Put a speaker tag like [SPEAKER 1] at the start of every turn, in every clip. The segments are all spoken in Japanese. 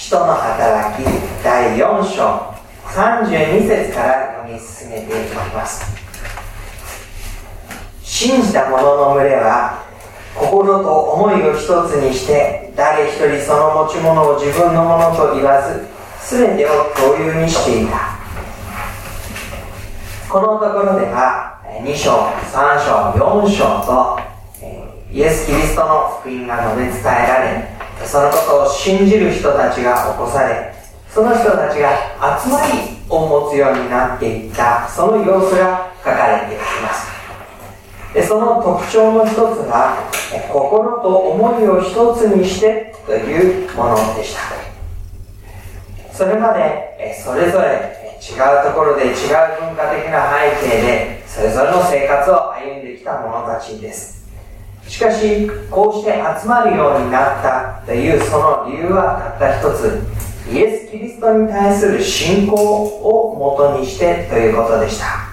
[SPEAKER 1] 使徒の働き第4章。32節から読み進めていきます。信じた者の群れは心と思いを一つにして誰一人その持ち物を自分のものと言わず全てを共有にしていた。このところでは2章3章4章とイエス・キリストの福音が述べ伝えられそのことを信じる人たちが起こされその人たちが集まりを持つようになっていったその様子が書かれています。でその特徴の一つが心と思いを一つにしてというものでした。それまでそれぞれ違うところで違う文化的な背景でそれぞれの生活を歩んできた者たちです。しかしこうして集まるようになったというその理由はたった一つ。イエス・キリストに対する信仰をもとにしてということでした。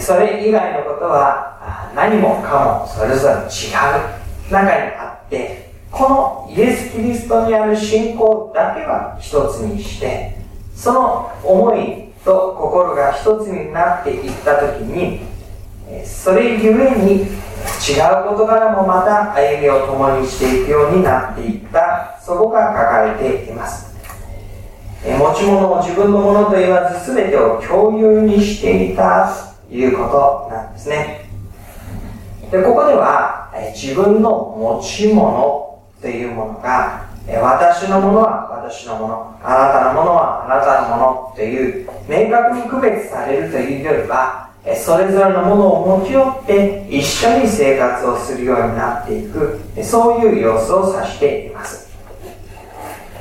[SPEAKER 1] それ以外のことは何もかもそれぞれ違う中にあってこのイエス・キリストにある信仰だけは一つにしてその思いと心が一つになっていった時にそれゆえに違う事柄もまた歩みを共にしていくようになっていった。そこが書かれています。持ち物を自分のものと言わず全てを共有にしていたということなんですね。でここでは自分の持ち物というものが私のものは私のものあなたのものはあなたのものという明確に区別されるというよりはそれぞれのものを持ち寄って一緒に生活をするようになっていく。そういう様子を指しています。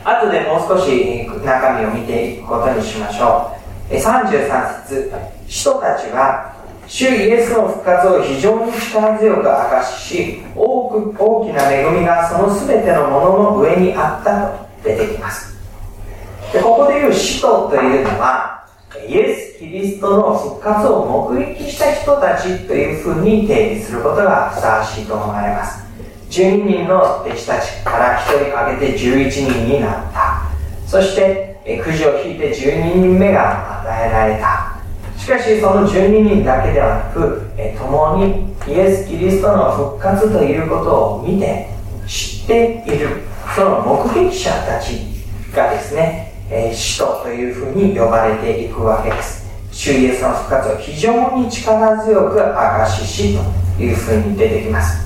[SPEAKER 1] 後でもう少し中身を見ていくことにしましょう。33節。人たちは主イエスの復活を非常に力強く明かしし多く大きな恵みがその全てのものの上にあったと出てきます。でここでいう使徒というのはイエス・キリストの復活を目撃した人たちというふうに定義することがふさわしいと思われます。12人の弟子たちから1人挙げて11人になった。そしてくじを引いて12人目が与えられた。しかしその12人だけではなく共にイエス・キリストの復活ということを見て知っているその目撃者たちがですねえー、使徒というふうに呼ばれていくわけです。主イエスの復活を非常に力強く証ししというふうに出てきます。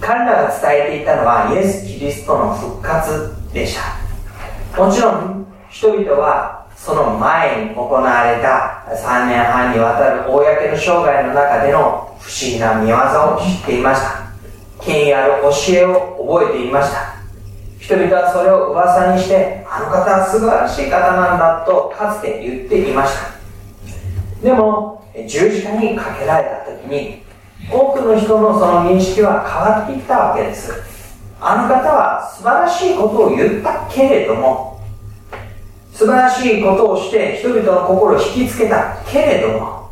[SPEAKER 1] 彼らが伝えていたのはイエス・キリストの復活でした。もちろん人々はその前に行われた3年半にわたる公の生涯の中での不思議な見業を知っていました。権威ある教えを覚えていました。人々はそれを噂にして、あの方は素晴らしい方なんだとかつて言っていました。でも、十字架にかけられた時に、多くの人のその認識は変わっていったわけです。あの方は素晴らしいことを言ったけれども、素晴らしいことをして人々の心を引きつけたけれども、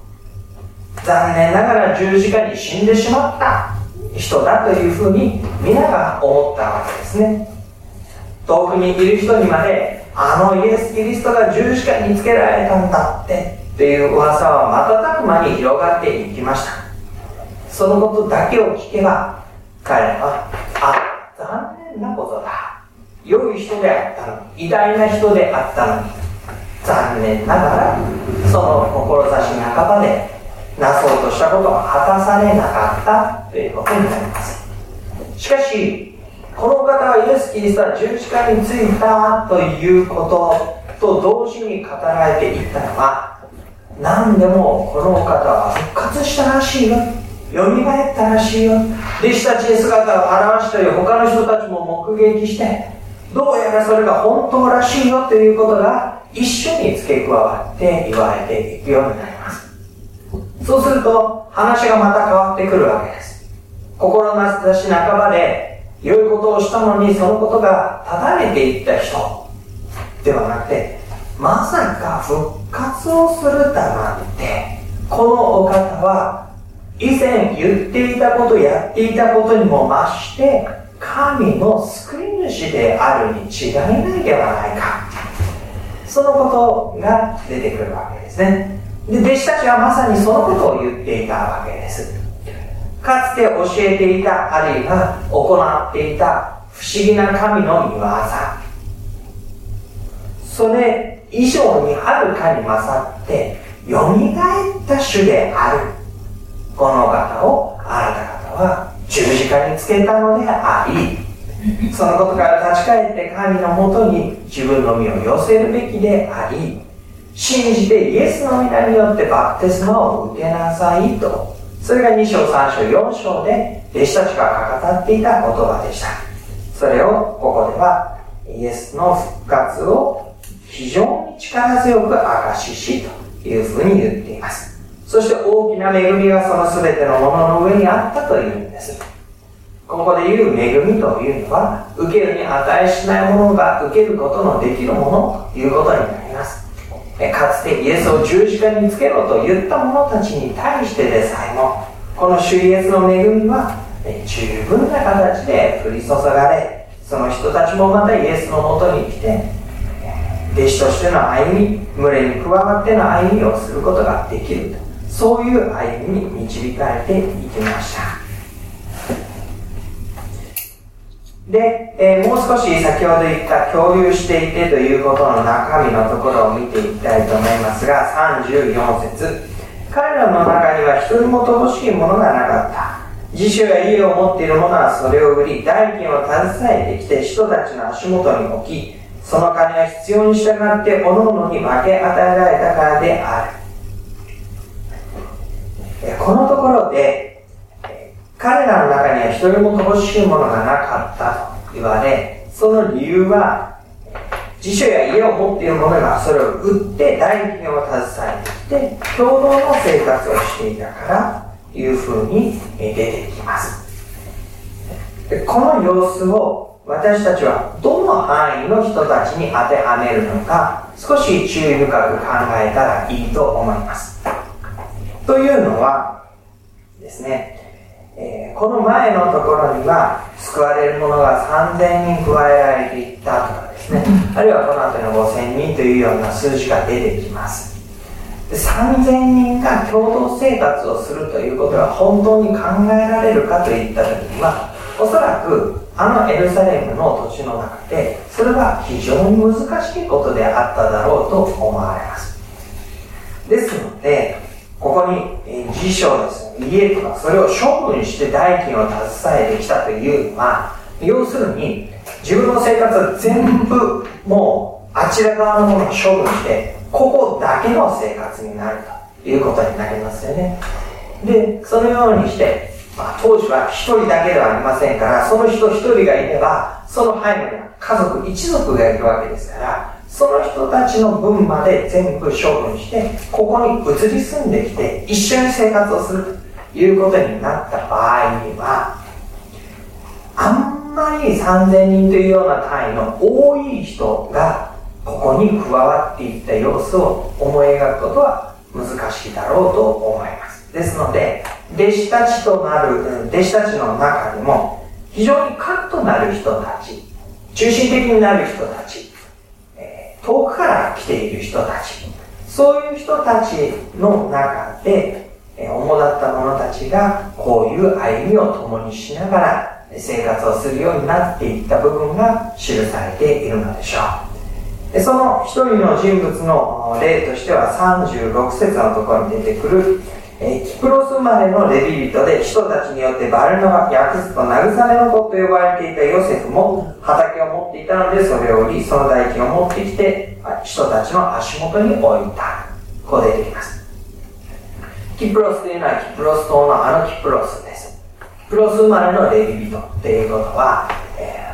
[SPEAKER 1] 残念ながら十字架に死んでしまった人だというふうに皆が思ったわけですね。遠くにいる人にまであのイエス・キリストが十字架につけられたんだってっていう噂は瞬く間に広がっていきました。そのことだけを聞けば彼はあ残念なことだ。良い人であったのに偉大な人であったのに残念ながらその志半ばでなそうとしたことは果たされなかったということになります。しかしこの方はイエス・キリストは十字架についたということと同時に語られていったのは何でもこの方は復活したらしいよ。蘇ったらしいよ。弟子たちに姿を現したり他の人たちも目撃してどうやらそれが本当らしいよということが一緒に付け加わって言われていくようになります。そうすると話がまた変わってくるわけです。心なし半ばで良いことをしたのにそのことが断たれていった人。ではなくてまさか復活をするだなんてこのお方は以前言っていたことやっていたことにも増して神の救い主であるに違いないではないか。そのことが出てくるわけですね。で弟子たちはまさにそのことを言っていたわけです。かつて教えていたあるいは行っていた不思議な神の御業。それ以上にはるかに勝ってよみがえった主である。この方をあなた方は十字架につけたのであり。そのことから立ち返って神のもとに自分の身を寄せるべきであり。信じてイエスの皆によってバプテスマを受けなさいと。それが2章3章4章で弟子たちが語っていた言葉でした。それをここではイエスの復活を非常に力強く証ししというふうに言っています。そして大きな恵みがその全てのものの上にあったというんです。ここで言う恵みというのは受けるに値しないものが受けることのできるものということになります。かつてイエスを十字架につけろと言った者たちに対してでさえもこの主イエスの恵みは十分な形で降り注がれその人たちもまたイエスのもとに来て弟子としての歩み群れに加わっての歩みをすることができるとそういう歩みに導かれていきました。で、えー、もう少し先ほど言った共有していてということの中身のところを見ていきたいと思いますが34節。彼らの中には一人も乏しいものがなかった。自主や家を持っている者はそれを売り代金を携えてきて人たちの足元に置きその金は必要に従って各々に分け与えられたからである。このところで彼らの中には一人も乏しいものがなかったと言われその理由は辞書や家を持っている者がそれを売って代金を携えてきて共同の生活をしていたからというふうに出てきます。この様子を私たちはどの範囲の人たちに当てはめるのか少し注意深く考えたらいいと思います。というのはですねえー、この前のところには救われる者が3000人加えられていったとかですね。あるいはこの後の5000人というような数字が出てきます。3000人が共同生活をするということが本当に考えられるかといった時にはおそらくあのエルサレムの土地の中でそれは非常に難しいことであっただろうと思われます。ですのでここに、えー、辞書ですね、家とか、それを処分して代金を携えてきたというのは、要するに、自分の生活は全部、もう、あちら側のものを処分して、ここだけの生活になるということになりますよね。で、そのようにして、まあ、当時は一人だけではありませんから、その人一人がいれば、その背後には家族、一族がいるわけですから、その人たちの分まで全部処分してここに移り住んできて一緒に生活をするいうことになった場合にはあんまり3000人というような単位の多い人がここに加わっていった様子を思い描くことは難しいだろうと思います。ですので弟子たちとなる弟子たちの中でも非常に核となる人たち中心的になる人たち遠くから来ている人たちそういう人たちの中で主だった者たちがこういう歩みを共にしながら生活をするようになっていった部分が記されているのでしょう。その一人の人物の例としては36節のところに出てくるえキプロス生まれのレビ人で人たちによってバルナバ訳すと慰めの子と呼ばれていたヨセフも畑を持っていたのでそれを売りその代金を持ってきて人たちの足元に置いた。こう出てきます。キプロスというのはキプロス島のあのキプロスです。キプロス生まれのレビ人ということは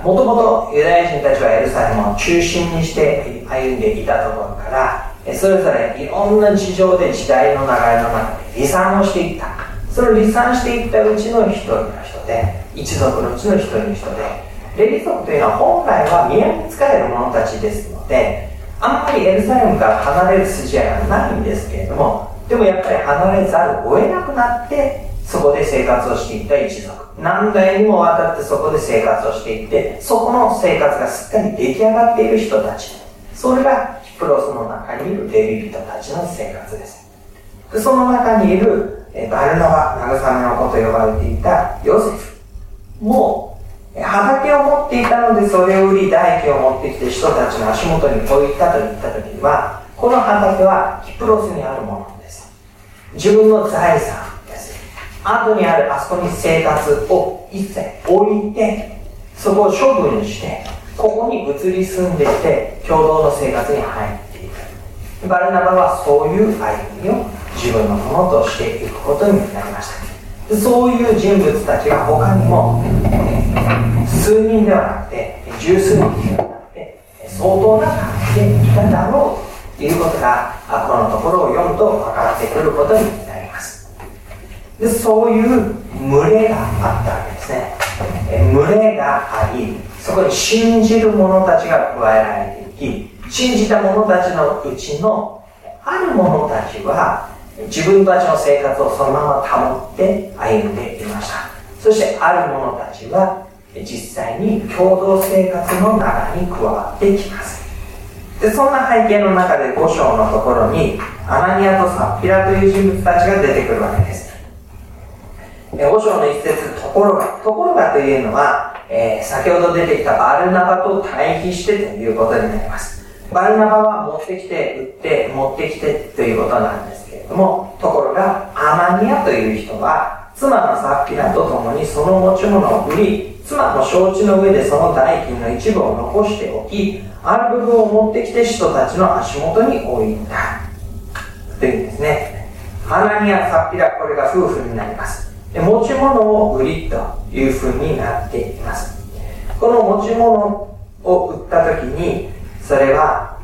[SPEAKER 1] もともとユダヤ人たちはエルサレムを中心にして歩んでいたところからそれぞれいろんな事情で時代の流れの中で離散をしていった。それを離散していったうちの一人の人で一族のうちの一人の人でレビ族というのは本来は宮に仕える者たちですのであんまりエルサレムから離れる筋合いはないんですけれどもでもやっぱり離れざるを得なくなってそこで生活をしていた一族。何代にもわたってそこで生活をしていってそこの生活がすっかり出来上がっている人たち。それがキプロスの中にいるレビ人たちの生活です。でその中にいるバルナバ慰めの子と呼ばれていたヨセフ。も畑を持っていたのでそれを売り代金を持ってきて人たちの足元に置いたと言った時にはこの畑はキプロスにあるもの。自分の財産です後にあるあそこに生活を一切置いてそこを処分してここに移り住んできて共同の生活に入っていくバルナバはそういう歩みを自分のものとしていくことになりました。そういう人物たちが他にも数人ではなくて十数人ではなくて相当な数でいただろうということがこのところを読むと分かってくることになります。でそういう群れがあったわけですね。群れがありそこに信じる者たちが加えられていき信じた者たちのうちのある者たちは自分たちの生活をそのまま保って歩んでいました。そしてある者たちは実際に共同生活の中に加わってきます。でそんな背景の中で5章のところにアナニアとサッピラという人物たちが出てくるわけです。5章の一節ところがところがというのは、えー、先ほど出てきたバルナバと対比してということになります。バルナバは持ってきて売って持ってきてということなんですけれどもところがアナニアという人は妻のサッピラと共にその持ち物を売り妻の承知の上でその代金の一部を残しておきある部分を持ってきて人たちの足元に置いた。というんですね。アナニアサッピラこれが夫婦になります。で持ち物を売りというふうになっています。この持ち物を売った時にそれは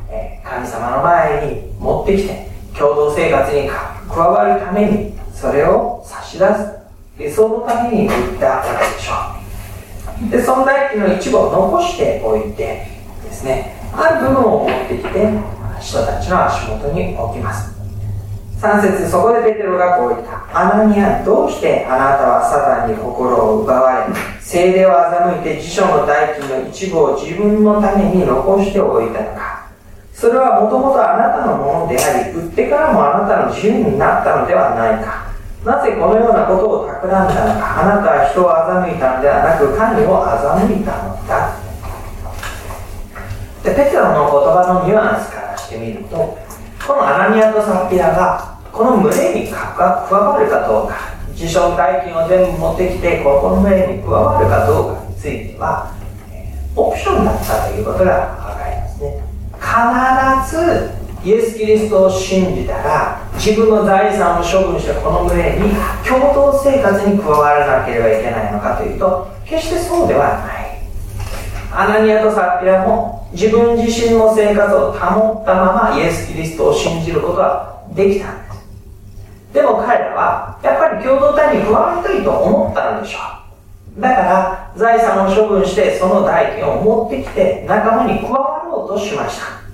[SPEAKER 1] 神様の前に持ってきて共同生活に加わるためにそれを差し出す。そのために売ったわけでしょ。うでその代金の一部を残しておいてですねある部分を持ってきて人たちの足元に置きます。3節そこでペテロがこう言った。アナニアどうしてあなたはサタンに心を奪われ精霊を欺いて辞書の代金の一部を自分のために残しておいたのか。それはもともとあなたのものであり売ってからもあなたの自由になったのではないか。なぜこのようなことを企んだのかあなたは人を欺いたのではなく神を欺いたのだ。でペテロの言葉のニュアンスからしてみるとこのアナニアとサピラがこの群れに加わるかどうか自称大金を全部持ってきてこの群れに加わるかどうかについてはオプションだったということが分かりますね。必ずイエス・キリストを信じたら自分の財産を処分してこの群れに共同生活に加わらなければいけないのかというと決してそうではない。アナニアとサッピラも自分自身の生活を保ったままイエス・キリストを信じることはできたんです。でも彼らはやっぱり共同体に加わりたいと思ったのでしょう。だから財産を処分してその代金を持ってきて仲間に加わろうとしました。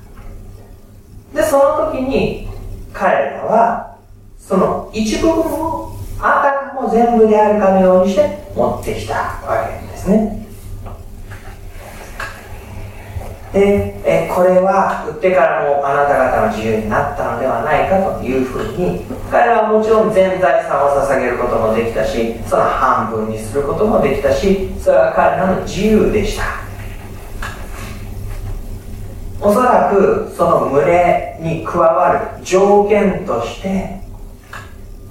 [SPEAKER 1] で、その時に彼らはその一部分をあたかも全部であるかのようにして持ってきたわけですね。でえこれは売ってからもあなた方の自由になったのではないかというふうに彼らはもちろん全財産を捧げることもできたしその半分にすることもできたしそれは彼らの自由でしたおそらくその群れに加わる条件として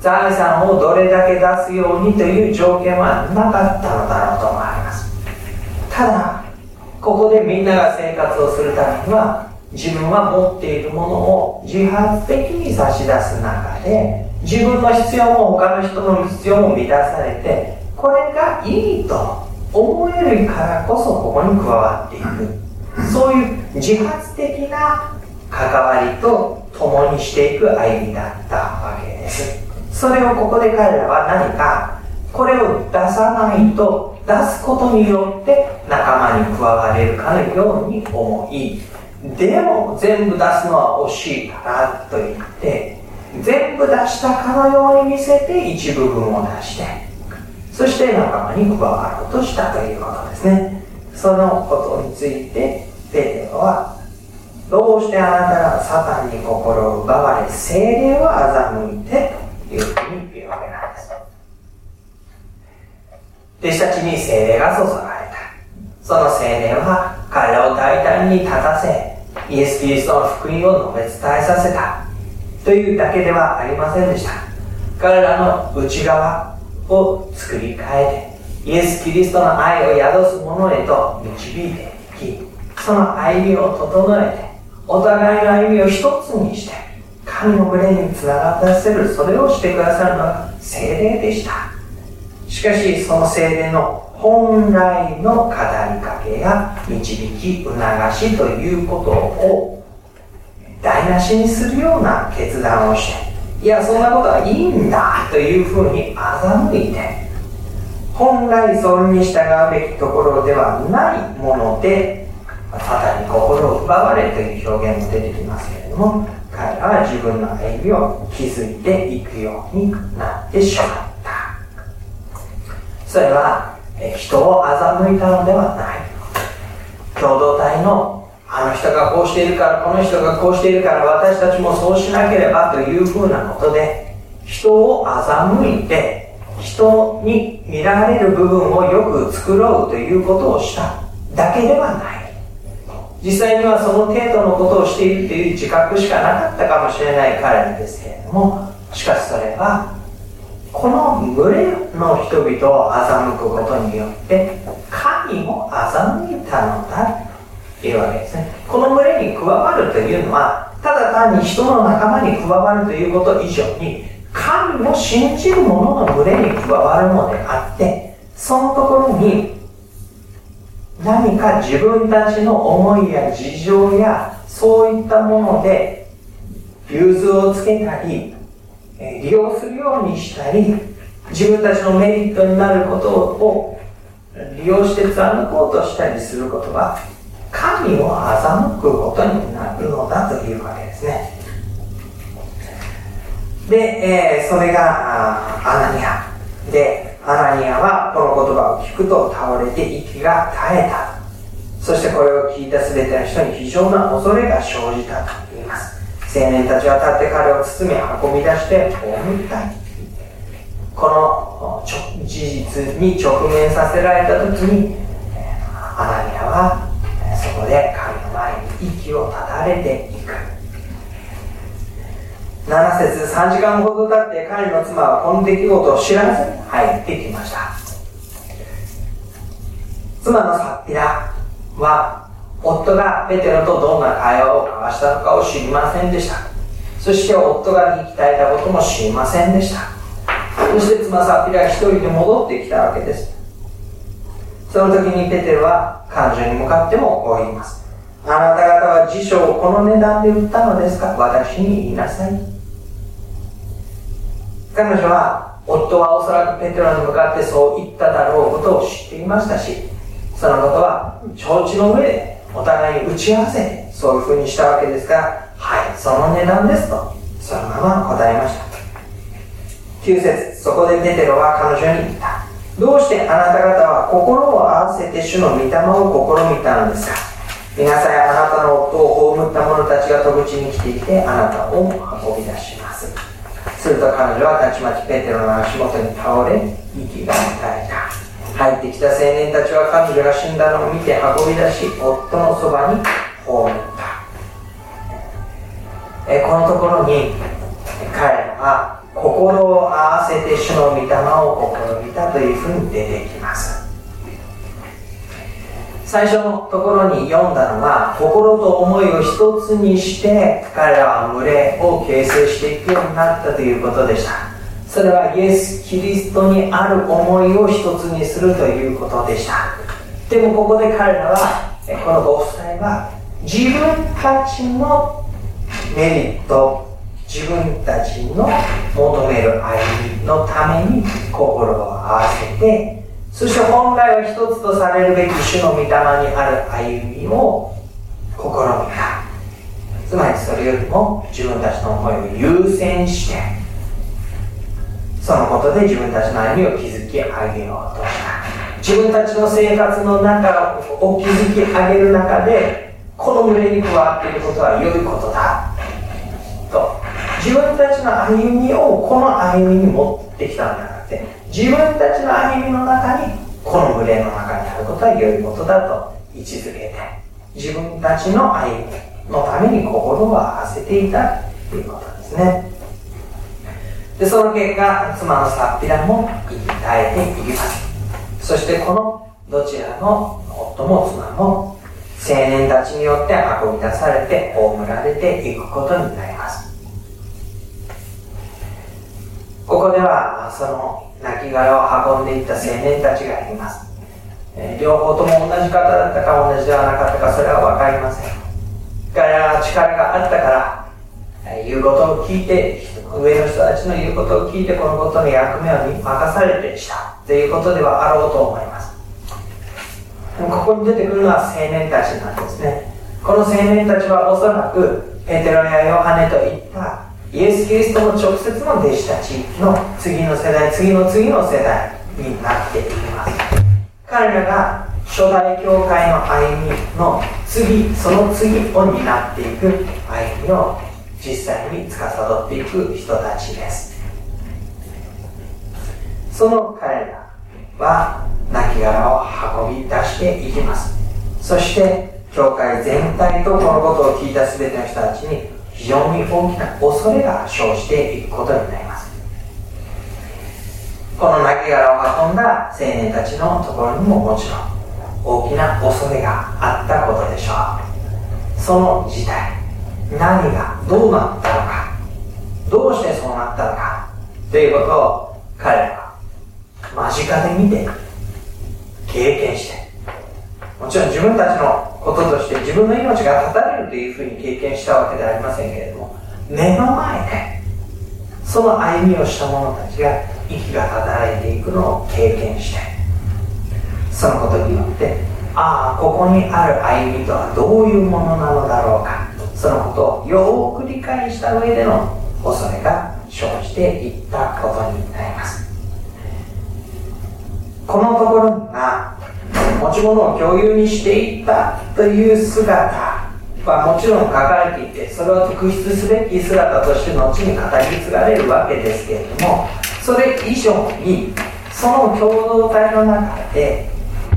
[SPEAKER 1] 財産をどれだけ出すようにという条件はなかったのだろうと思われます。ただここでみんなが生活をするためには自分は持っているものを自発的に差し出す中で自分の必要も他の人の必要も満たされてこれがいいと思えるからこそここに加わっていく。そういう自発的な関わりと共にしていく歩みだったわけです。それをここで彼らは何かこれを出さないと出すことによって仲間に加われるかのように思いでも全部出すのは惜しいからと言って全部出したかのように見せて一部分を出してそそして仲間に加わろうとしたということですね。そのことについてペテロはどうしてあなたがサタンに心を奪われ精霊を欺いてというふうに言うわけなんです弟子たちに精霊が注がれた。その精霊は彼らを大胆に立たせイエス・キリストの福音を述べ伝えさせたというだけではありませんでした。彼らの内側を作り変えてイエス・キリストの愛を宿す者へと導いていきその歩みを整えてお互いの歩みを一つにして神の群れにつながらせるそれをしてくださるのは精霊でした。しかしその精霊の本来の語りかけや導き促しということを台無しにするような決断をしていやそんなことはいいんだというふうに欺いて本来それに従うべきところではないものでサタに心を奪われという表現も出てきますけれども彼らは自分の歩みを築いていくようになってしまった。それは人を欺いたのではない。共同体のあの人がこうしているからこの人がこうしているから私たちもそうしなければというふうなことで人を欺いて人に見られる部分をよく作ろうということをした。だけではない。実際にはその程度のことをしているという自覚しかなかったかもしれない彼らですけれどもしかしそれはこの群れの人々を欺くことによって神も欺いたのだというわけですね。この群れに加わるというのはただ単に人の仲間に加わるということ以上に神を信じる者の群れに加わるのであってそのところに何か自分たちの思いや事情やそういったもので融通をつけたり利用するようにしたり自分たちのメリットになることを利用して貫こうとしたりすることは神を欺くことになるのだというわけですね。で、えー、それがアナニア。でアナニアはこの言葉を聞くと倒れて息が絶えた。そしてこれを聞いた全ての人に非常な恐れが生じたと言います。青年たちは立って彼を包み運び出して葬ったこの事実に直面させられた時にアナニアはそこで神の前に息を絶たれてい7節3時間ほど経って彼の妻はこの出来事を知らずに入ってきました。妻のサッピラは夫がペテロとどんな会話を交わしたのかを知りませんでした。そして夫が引き絶えたことも知りませんでした。そして妻サピラが一人で戻ってきたわけです。その時にペテロは彼女に向かってもこう言います。あなた方は辞書をこの値段で売ったのですか？私に言いなさい。彼女は夫はおそらくペテロに向かってそう言っただろうことを知っていましたしそのことは承知の上でお互いに打ち合わせてそういうふうにしたわけですからはいその値段ですとそのまま答えました。9節そこでペテロは彼女に言った。どうしてあなた方は心を合わせて主の御霊を試みたのですか。皆さんあなたの夫を葬った者たちが戸口に来ていてあなたを運び出します。すると彼女はたちまちペテロの足元に倒れ息が絶えた。入ってきた青年たちは彼女が死んだのを見て運び出し夫のそばに葬った。えこのところに彼らは心を合わせて主の御霊を試みたというふうに出てきます。最初のところに読んだのは心と思いを一つにして彼らは群れを形成していくようになったということでした。それはイエス・キリストにある思いを一つにするということでした。でもここで彼らはこのご夫妻は自分たちのメリット自分たちの求める歩みのために心を合わせてそして本来は一つとされるべき主の御霊にある歩みを試みた。つまりそれよりも自分たちの思いを優先してそのことで自分たちの歩みを築き上げようと。した自分たちの生活の中を築き上げる中でこの群れに加わっていることは良いことだ。と。自分たちの歩みをこの歩みに持ってきたんじゃなくて自分たちの歩みの中にこの群れの中にあることは良いことだと位置づけて自分たちの歩みのために心を合わせていたということですね。でその結果妻のサッピラも生き絶えていきます。そしてこのどちらの夫も妻も青年たちによって運び出されて葬られていくことになります。ここではその亡骸を運んでいった青年たちがいます。え両方とも同じ方だったか同じではなかったかそれは分かりません。彼らは力があったから言うことを聞いて上の人たちの言うことを聞いてこのことの役目を任されてした。ということではあろうと思います。ここに出てくるのは青年たちなんですね。この青年たちはおそらくペテロやヨハネといイエス・キリストの直接の弟子たちの次の世代次の次の世代になっていきます。彼らが初代教会の歩みの次その次を担っていく歩みを実際に司っていく人たちです。その彼らは亡骸を運び出していきます。そして教会全体とこのことを聞いた全ての人たちに非常に大きな恐れが生じていくことになります。この亡骸を運んだ青年たちのところにももちろん大きな恐れがあったことでしょう。その事態何がどうなったのか。どうしてそうなったのか。ということを彼らは間近で見て経験してもちろん自分たち自分の命が絶たれるというふうに経験したわけではありませんけれども目の前でその歩みをした者たちが息が働いていくのを経験してそのことによってああここにある歩みとはどういうものなのだろうか。そのことをよく理解した上での恐れが生じていったことになります。このところには持ち物を共有にしていったという姿はもちろん書かれていてそれを特筆すべき姿として後に語り継がれるわけですけれどもそれ以上にその共同体の中で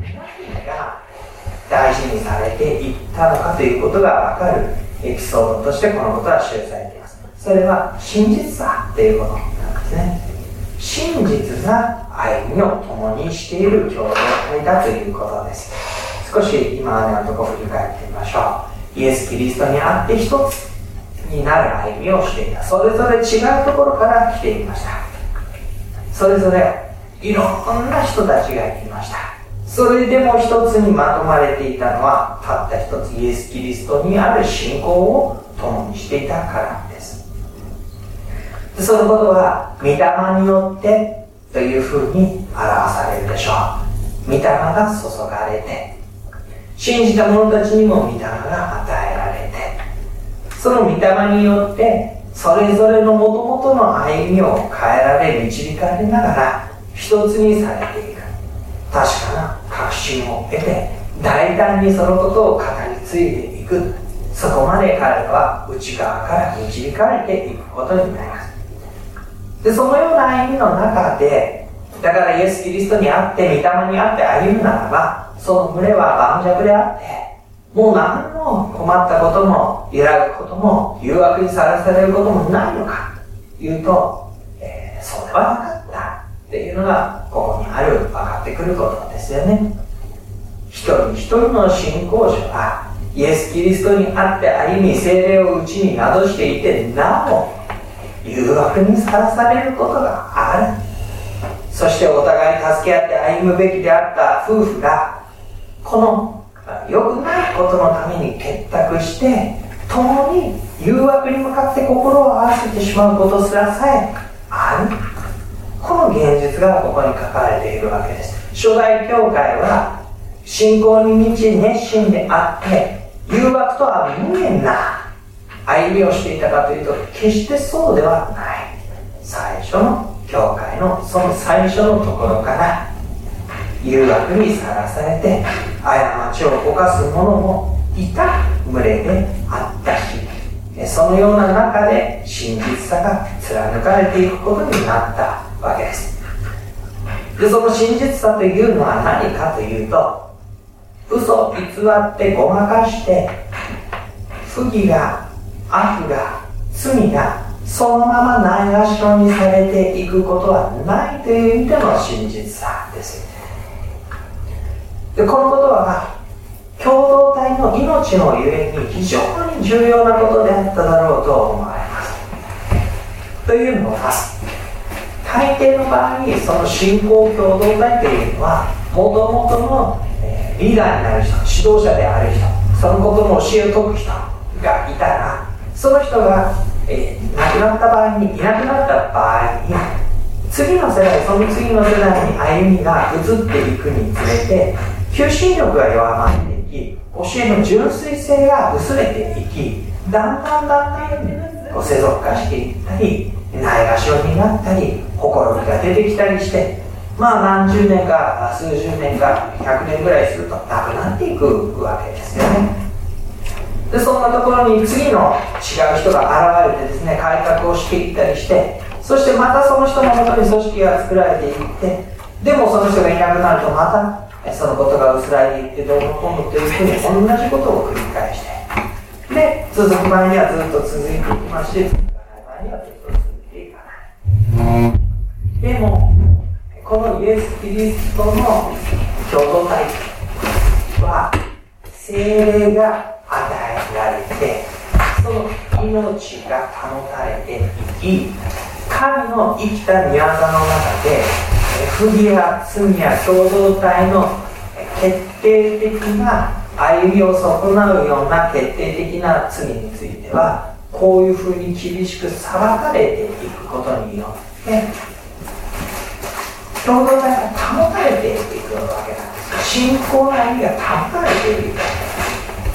[SPEAKER 1] 何が大事にされていったのかということが分かるエピソードとしてこのことは記されています。それは真実さということなんですね。真実な歩みを共にしている共同体だということです。少し今までのところ振り返ってみましょう。イエス・キリストにあって一つになる歩みをしていた。それぞれ違うところから来ていました。それぞれいろんな人たちがいました。それでも一つにまとまれていたのはたった一つイエス・キリストにある信仰を共にしていたからです。そのことは御霊によってというふうに表されるでしょう。御霊が注がれて信じた者たちにも御霊が与えられてその御霊によってそれぞれのもともとの歩みを変えられ導かれながら一つにされていく。確かな確信を得て大胆にそのことを語り継いでいく。そこまで彼は内側から導かれていくことになります。でそのような歩みの中でだからイエス・キリストにあって御霊にあって歩むならばその群れは盤石であってもう何も困ったことも揺らぐことも誘惑にさらされることもないのかというと、えー、そうではなかったっていうのがここにある分かってくることですよね。一人一人の信仰者はイエス・キリストにあって歩み精霊を内に宿していてなお誘惑にさらされることがある。そしてお互い助け合って歩むべきであった夫婦がこの良くないことのために結託して共に誘惑に向かって心を合わせてしまうことすらさえある。この現実がここに書かれているわけです。初代教会は信仰に満ち熱心であって誘惑とは無縁な歩みをしていたかというと決してそうではない。最初の教教会のその最初のところから誘惑にさらされて過ちを犯す者もいた群れであったしそのような中で真実さが貫かれていくことになったわけです。でその真実さというのは何かというと嘘偽ってごまかして不義が悪が罪がそのままないがしろにされていくことはないという意味での真実さです。よねでこのことは共同体の命のゆえに非常に重要なことであっただろうと思われます。というのは大抵の場合その信仰共同体というのはもともとのリーダーになる人指導者である人そのことの教えを説く人がいたらその人が、えー、亡くなった場合にいなくなった場合に次の世代その次の世代に歩みが移っていくにつれて求心力が弱まっていき教えの純粋性が薄れていきだんだんだんだんこう世俗化していったりないがしろになったりほころびが出てきたりしてまあ何十年か数十年か100年ぐらいするとなくなっていくわけですよね。でそんなところに次の違う人が現れてですね改革をしていったりしてそしてまたその人のもとに組織が作られていってでもその人がいなくなるとまたそのことが薄らいでいってどうのこうのというふうに同じことを繰り返してで続く場合にはずっと続いていきまして続かない場合にはずっと続いていかないでもこのイエス・キリストの共同体は精霊が与えられてその命が保たれていき神の生きた御業の中で不義や罪や共同体の決定的な歩みを損なうような決定的な罪についてはこういうふうに厳しく裁かれていくことによって共同体が保たれていくわけなんです。信仰の歩みが保たれている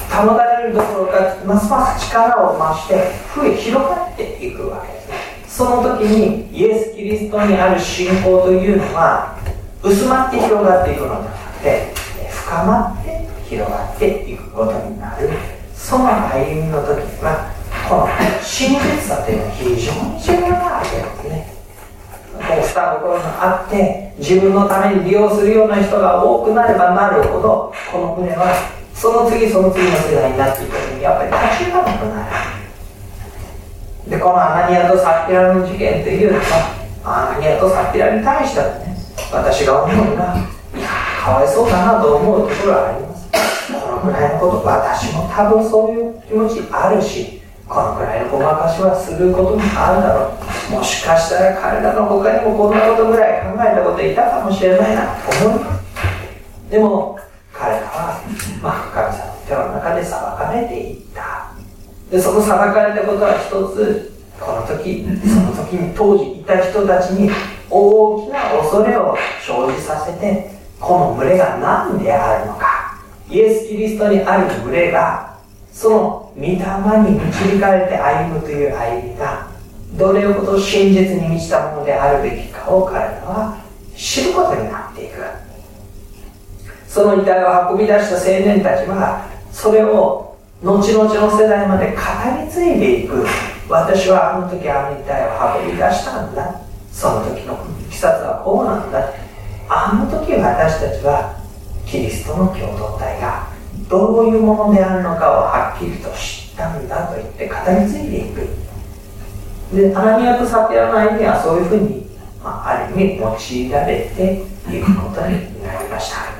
[SPEAKER 1] 保たれるどころかますます力を増して増え広がっていくわけです。その時にイエス・キリストにある信仰というのは薄まって広がっていくのではなくて深まって広がっていくことになる。その歩みの時にはこの真実さというのは非常に重要なわけですね。こうしたところがあって自分のために利用するような人が多くなればなるほどこの船はその次その次の世代になっていく時にやっぱり立ち行かなくなる。でこのアナニアとサッピラの事件というのはアナニアとサッピラに対してはね私が思うのがいやかわいそうだなと思うところはあります。このぐらいのこと私も多分そういう気持ちあるしこのくらいのごまかしはすることもあるだろう。もしかしたら彼らの他にもこんなことぐらい考えたこといたかもしれないなと思いますでも彼らは、まあ、神様の手の中で裁かれていったでその裁かれたことは一つ。この時その時に当時いた人たちに大きな恐れを生じさせてこの群れが何であるのか。イエス・キリストにある群れがその御霊に導かれて歩むという歩みがどれほど真実に満ちたものであるべきかを彼らは知ることになっていく。その遺体を運び出した青年たちはそれを後々の世代まで語り継いでいく。私はあの時あの遺体を運び出したんだ。その時のいきさつはこうなんだあの時私たちはキリストの共同体がどういうものであるのかをはっきりと知ったんだと言って語り継いでいくでアナニアとサピアの歩みはそういうふうに、まあ、ある意味用いられていくことになりました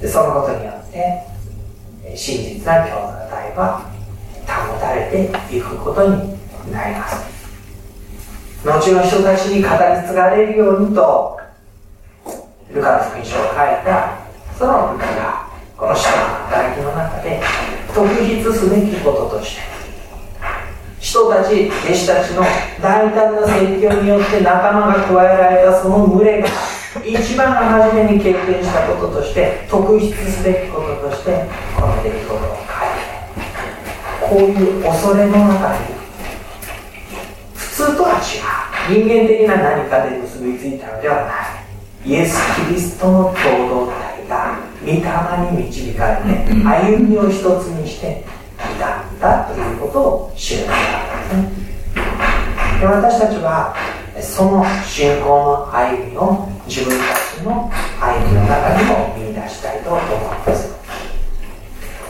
[SPEAKER 1] でそのことによって真実な共同体は保たれていくことになります。後の人たちに語り継がれるようにとルカの福音書を書いたその部下がこの人の働きの中で特筆すべきこととして人たち弟子たちの大胆な説教によって仲間が加えられたその群れが一番初めに経験したこととして特筆すべきこととしてこの出来事を書いてこういう恐れの中に普通とは違う。人間的な何かで結びついたのではない。イエス・キリストの共同体が御霊に導かれて歩みを一つにしていたんだということを知るのですね。で私たちはその信仰の歩みを自分たちの歩みの中にも見出したいと思います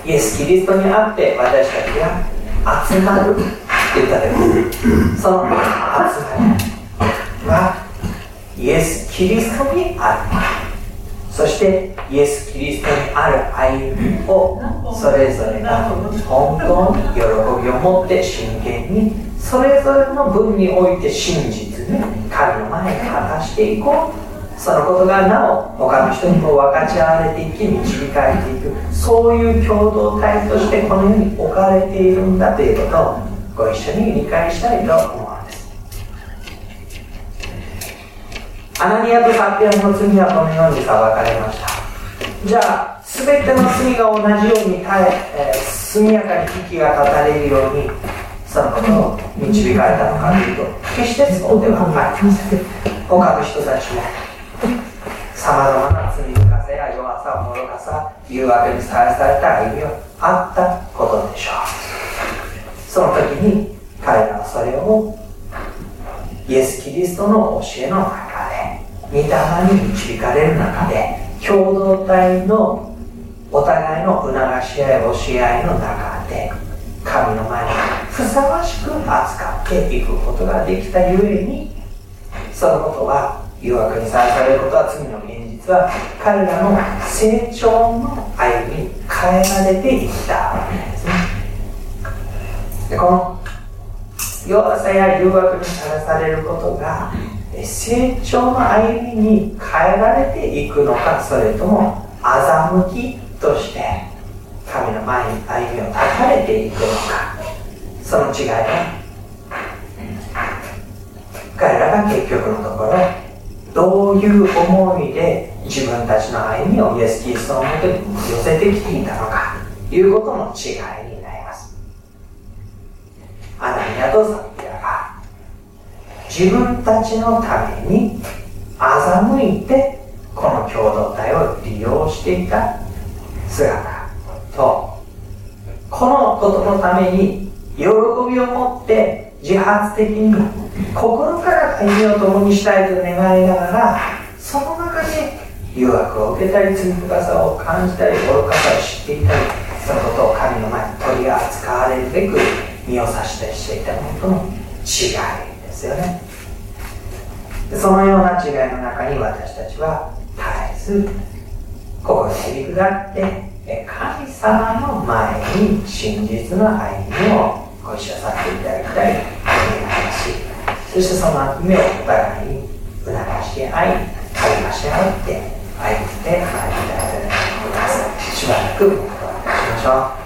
[SPEAKER 1] イエス・キリストにあって私たちが集まる。って言った時その集まりはイエス・キリストにある。そしてイエス・キリストにある歩みをそれぞれが本当に喜びを持って真剣にそれぞれの分において真実に神の前に果たしていこう。そのことがなお他の人にも分かち合われていき導かれていくそういう共同体としてこの世に置かれているんだということをご一緒に理解したいと思うんです。アナニアとサッピアの罪はこのように裁かれました。じゃあ全ての罪が同じように耐ええー、速やかに息が立たれるようにそのことを導かれたのかというと決してそうではありません。他の人たちもさまざまな罪深さや弱さ愚かさ誘惑にさらされた歩みはあった。ことでしょうその時に彼らはそれをイエス・キリストの教えの中で御霊に導かれる中で共同体のお互いの促し合い教え合いの中で神の前にふさわしく扱っていくことができたゆえにそのことは誘惑にさらされることは罪の現実は彼らの成長の歩みに変えられていった。わけですねでこの弱さや誘惑にさらされることが成長の歩みに変えられていくのかそれとも欺きとして神の前に歩みを断たれていくのか。その違いは彼らが結局のところどういう思いで自分たちの歩みをイエス・キリストのもとに寄せてきていたのかということの違いになります。アナニアとサピアが自分たちのために欺いてこの共同体を利用していた姿とこのことのために喜びを持って自発的に心から歩みを共にしたいと願いながらその中で誘惑を受けたり罪深さを感じたり愚かさを知っていたりそのことを神の前に取り扱われるべく身を差したりしていたものとの違いですよね。そのような違いの中に私たちは絶えず心にり下って神様の前に真実の歩みをご一緒させていただきたい。そしてその目をお互いに促し合い励まし合って歩んでまいりたいと思います。しばらくお願いしましょう。